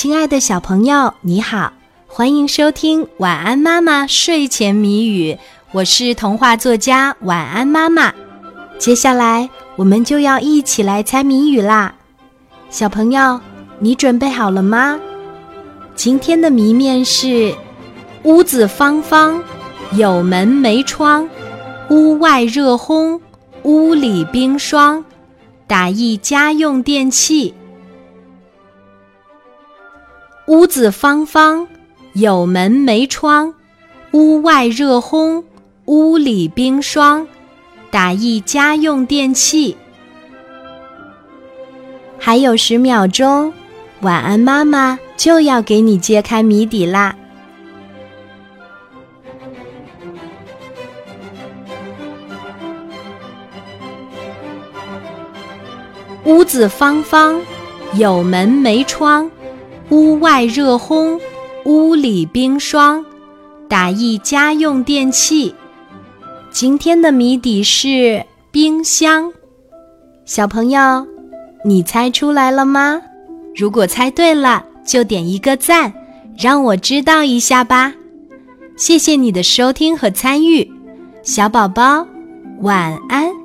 亲爱的小朋友，你好，欢迎收听《晚安妈妈睡前谜语》，我是童话作家晚安妈妈。接下来我们就要一起来猜谜语啦，小朋友，你准备好了吗？今天的谜面是：屋子方方，有门没窗，屋外热烘，屋里冰霜，打一家用电器。屋子方方，有门没窗，屋外热烘，屋里冰霜，打一家用电器。还有十秒钟，晚安妈妈就要给你揭开谜底啦！屋子方方，有门没窗。屋外热烘，屋里冰霜，打一家用电器。今天的谜底是冰箱。小朋友，你猜出来了吗？如果猜对了，就点一个赞，让我知道一下吧。谢谢你的收听和参与，小宝宝，晚安。